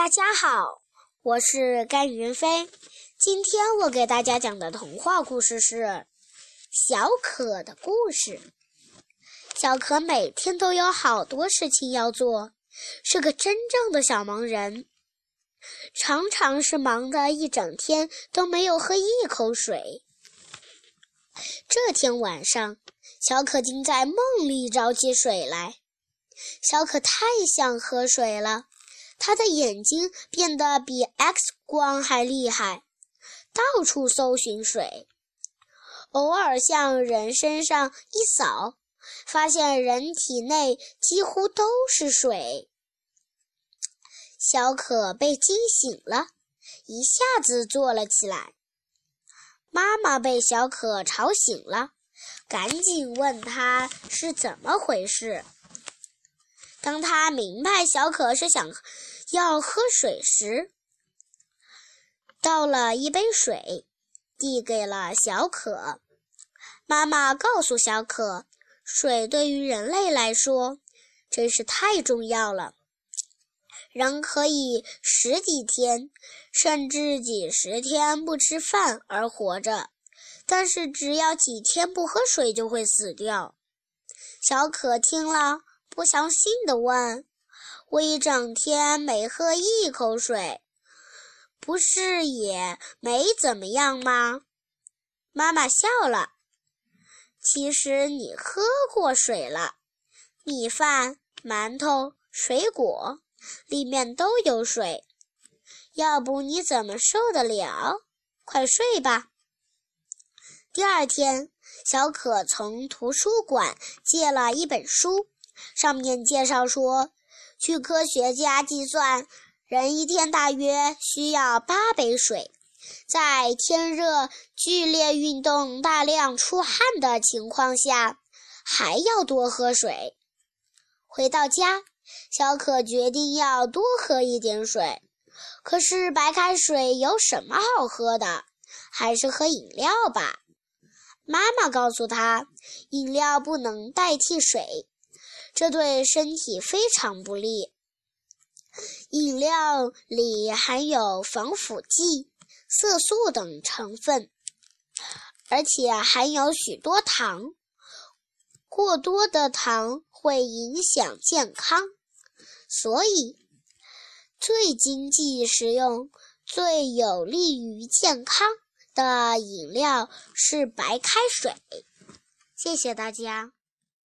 大家好，我是甘云飞。今天我给大家讲的童话故事是《小可的故事》。小可每天都有好多事情要做，是个真正的小忙人，常常是忙的一整天都没有喝一口水。这天晚上，小可竟在梦里找起水来。小可太想喝水了。他的眼睛变得比 X 光还厉害，到处搜寻水，偶尔向人身上一扫，发现人体内几乎都是水。小可被惊醒了，一下子坐了起来。妈妈被小可吵醒了，赶紧问他是怎么回事。当他明白小可是想要喝水时，倒了一杯水，递给了小可。妈妈告诉小可，水对于人类来说真是太重要了。人可以十几天，甚至几十天不吃饭而活着，但是只要几天不喝水就会死掉。小可听了。不相信地问：“我一整天没喝一口水，不是也没怎么样吗？”妈妈笑了：“其实你喝过水了，米饭、馒头、水果里面都有水，要不你怎么受得了？快睡吧。”第二天，小可从图书馆借了一本书。上面介绍说，据科学家计算，人一天大约需要八杯水。在天热、剧烈运动、大量出汗的情况下，还要多喝水。回到家，小可决定要多喝一点水。可是白开水有什么好喝的？还是喝饮料吧。妈妈告诉他，饮料不能代替水。这对身体非常不利。饮料里含有防腐剂、色素等成分，而且含有许多糖。过多的糖会影响健康，所以最经济实用、最有利于健康的饮料是白开水。谢谢大家。